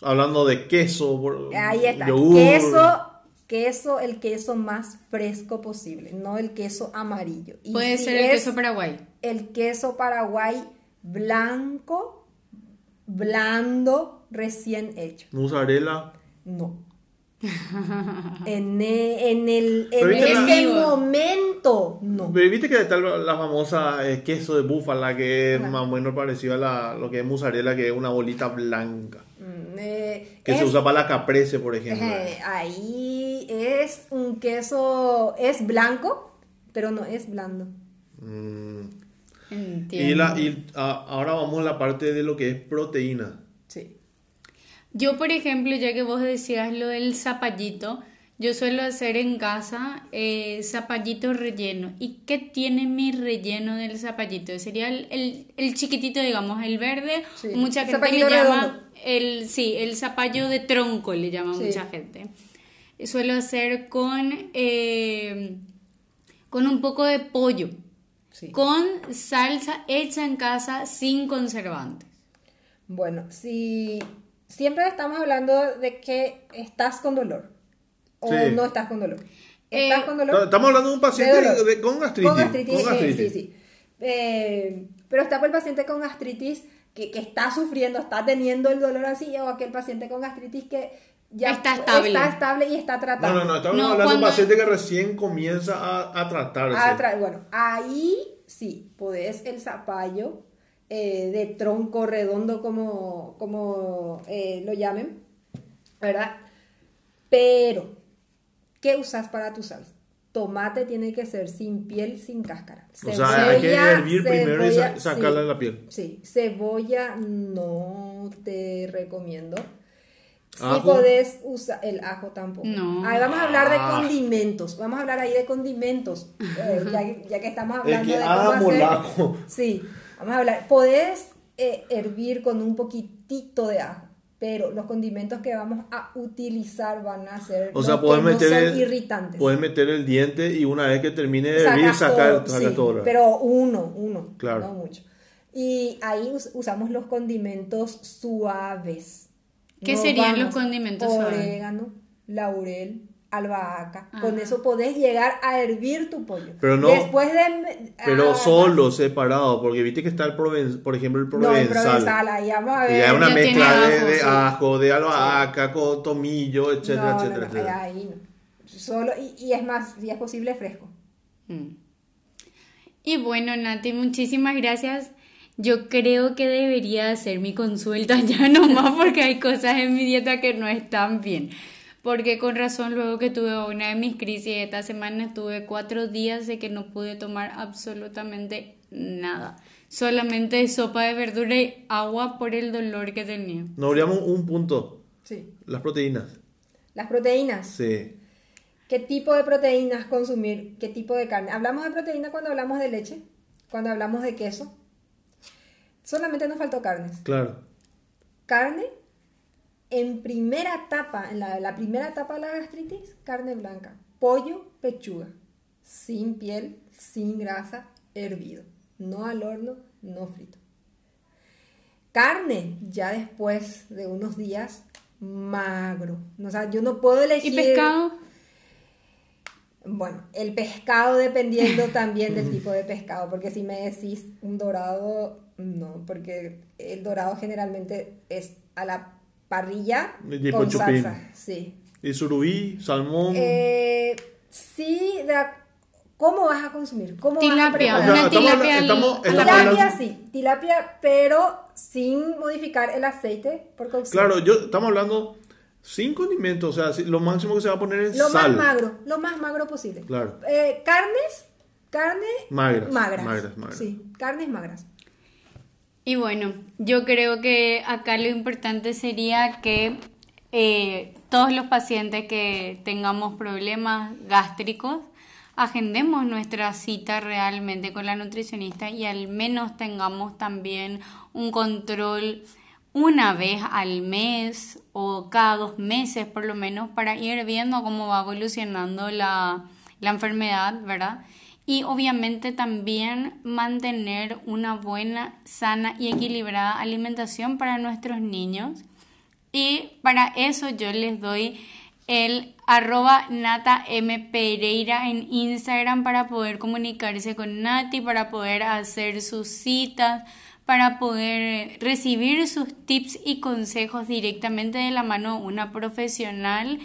S1: hablando de queso,
S2: Ahí está, queso queso, el queso más fresco posible, no el queso amarillo.
S3: Puede ser el queso paraguay.
S2: El queso paraguay blanco, blando, recién hecho.
S1: ¿Mozzarella?
S2: No. *laughs* en, e, en, el en este momento no
S1: pero viste que está la famosa eh, queso de búfala que es más o menos parecido a la, lo que es mozzarella que es una bolita blanca eh, que se usa para la caprese por ejemplo
S2: eh, ahí es un queso es blanco pero no es blando
S1: mm. y, la, y ahora vamos a la parte de lo que es proteína
S2: sí
S3: yo, por ejemplo, ya que vos decías lo del zapallito, yo suelo hacer en casa eh, zapallito relleno. ¿Y qué tiene mi relleno del zapallito? Sería el, el, chiquitito, digamos, el verde. Mucha gente le llama el, sí, el zapallo de tronco, le llama mucha gente. Suelo hacer con, eh, con un poco de pollo. Con salsa hecha en casa sin conservantes.
S2: Bueno, si siempre estamos hablando de que estás con dolor o no estás con dolor. ¿Estás
S1: eh, con dolor? Estamos hablando de un paciente con gastritis. Con gastritis,
S2: sí, sí. Eh, pero está por el paciente con gastritis que, que, está sufriendo, está teniendo el dolor así, o aquel paciente con gastritis que ya
S3: está estable.
S2: Está estable y está tratado.
S1: No, no, no, estamos hablando de un paciente que recién comienza a, a tratarse.
S2: bueno, ahí sí, podés el zapallo eh, de tronco redondo como, como eh, lo llamen, ¿verdad? Pero, ¿qué usas para tu salsa? Tomate tiene que ser sin piel, sin cáscara.
S1: o sea, hay que hervir primero y
S2: cebolla,
S1: sacarle
S2: sí,
S1: la piel.
S2: Sí, cebolla no te recomiendo. Si
S1: ¿Ajo?
S2: podés usar el ajo tampoco.
S3: No.
S2: Ahí vamos a hablar de
S1: Ah.
S2: condimentos. Vamos a hablar ahí de condimentos. eh, ya, que- ya que estamos
S1: Es
S2: hablando
S1: que
S2: de cómo
S1: amo el
S2: hacer-
S1: ajo.
S2: Sí, vamos a hablar. Podés eh, hervir con un poquitito de ajo, pero los condimentos que vamos a utilizar van a ser
S1: O sea, puedes meter, el,
S2: irritantes.
S1: puedes meter el diente y una vez que termine de hervir,
S2: Sacas
S1: sacar,
S2: todo,
S1: sacar
S2: sí,
S1: todo.
S2: pero uno, uno,
S1: Claro.
S2: no mucho. Y ahí us- usamos los condimentos suaves.
S3: ¿Qué
S2: No
S3: serían
S2: vamos-
S3: los condimentos suaves?
S2: Orégano, laurel, albahaca.
S3: Ah.
S2: Con eso podés llegar a hervir tu pollo.
S1: Pero no-
S2: Después de...
S1: Pero
S2: ah,
S1: solo, separado, porque viste que está el proven- por ejemplo, el
S2: No,
S1: provenzal.
S2: el provenzal, ahí vamos a
S1: Y
S2: ver.
S1: hay una
S3: Ya tiene
S1: mezcla de,
S3: ajo,
S1: de
S3: sí.
S1: ajo, de albahaca, con tomillo, etcétera,
S2: no,
S1: etcétera,
S2: no, no,
S1: etcétera.
S2: ahí no. Solo, y, y es más, si es posible, fresco.
S3: Mm. Y bueno, Nati, muchísimas gracias. Yo creo que debería hacer mi consulta *laughs* ya nomás porque hay cosas en mi dieta que no están bien. Porque con razón, luego que tuve una de mis crisis esta semana, estuve cuatro días de que no pude tomar absolutamente nada. Solamente sopa de verdura y agua por el dolor que tenía.
S1: Nos olvidamos un punto,
S2: Sí.
S1: las proteínas.
S2: Las proteínas.
S1: Sí.
S2: ¿Qué tipo de proteínas consumir? ¿Qué tipo de carne? Hablamos de proteína cuando hablamos de leche, cuando hablamos de queso. Solamente nos faltó carnes.
S1: Claro.
S2: Carne, en primera etapa, en la, la primera etapa de la gastritis, carne blanca. Pollo, pechuga. Sin piel, sin grasa, hervido. No al horno, no frito. Carne, ya después de unos días, magro. O sea, yo no puedo elegir...
S3: ¿Y pescado?
S2: Bueno, el pescado dependiendo *laughs* también del tipo de pescado, porque si me decís un dorado, no, porque el dorado generalmente es a la parrilla
S1: De
S2: con
S1: chupín.
S2: salsa, sí.
S1: Y surubí, salmón.
S2: Eh, sí, de ¿cómo vas a consumir? ¿Cómo vas a
S3: Tilapia,
S2: preparar?
S1: O sea,
S3: una
S1: estamos-
S3: tilapia
S1: estamos- estamos
S2: tilapia sí, tilapia, pero sin modificar el aceite por cocción.
S1: Claro, yo estamos hablando sin condimentos, o sea, si- lo máximo que se va a poner es
S2: Lo
S1: sal.
S2: más magro, lo más magro posible.
S1: Claro.
S2: Eh, carnes, carne
S1: Magras,
S2: magras.
S1: magras, magras.
S2: Sí, carnes magras.
S3: Y bueno, yo creo que acá lo importante sería que eh, todos los pacientes que tengamos problemas gástricos, agendemos nuestra cita realmente con la nutricionista y al menos tengamos también un control una vez al mes o cada dos meses por lo menos para ir viendo cómo va evolucionando la, la enfermedad, ¿verdad? Y obviamente también mantener una buena, sana y equilibrada alimentación para nuestros niños. Y para eso yo les doy el arroba Nata M. Pereira en Instagram para poder comunicarse con Nati, para poder hacer sus citas, para poder recibir sus tips y consejos directamente de la mano de una profesional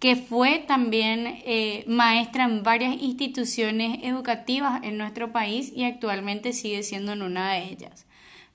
S3: que fue también eh, maestra en varias instituciones educativas en nuestro país y actualmente sigue siendo en una de ellas.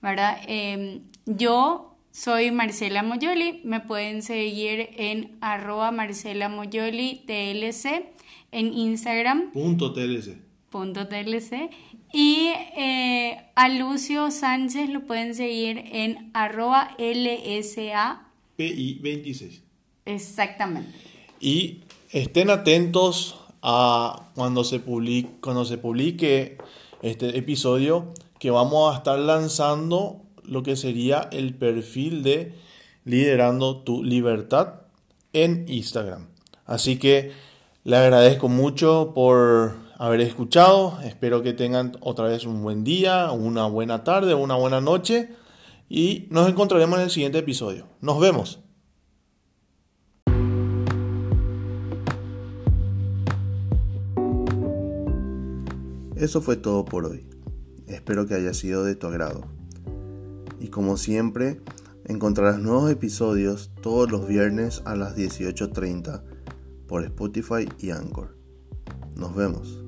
S3: ¿verdad? Eh, yo soy Marcela Moyoli, me pueden seguir en arroba Marcela Moyoli TLC en Instagram
S1: Punto TLC.
S3: punto TLC y eh, a Lucio Sánchez lo pueden seguir en arroba LSA
S1: PI 26.
S3: exactamente.
S1: Y estén atentos a cuando se publique, cuando se publique este episodio que vamos a estar lanzando lo que sería el perfil de Liderando tu Libertad en Instagram. Así que le agradezco mucho por haber escuchado. Espero que tengan otra vez un buen día, una buena tarde, una buena noche. Y nos encontraremos en el siguiente episodio. Nos vemos. Eso fue todo por hoy. Espero que haya sido de tu agrado. Y como siempre, encontrarás nuevos episodios todos los viernes a las 18.30 por Spotify y Anchor. Nos vemos.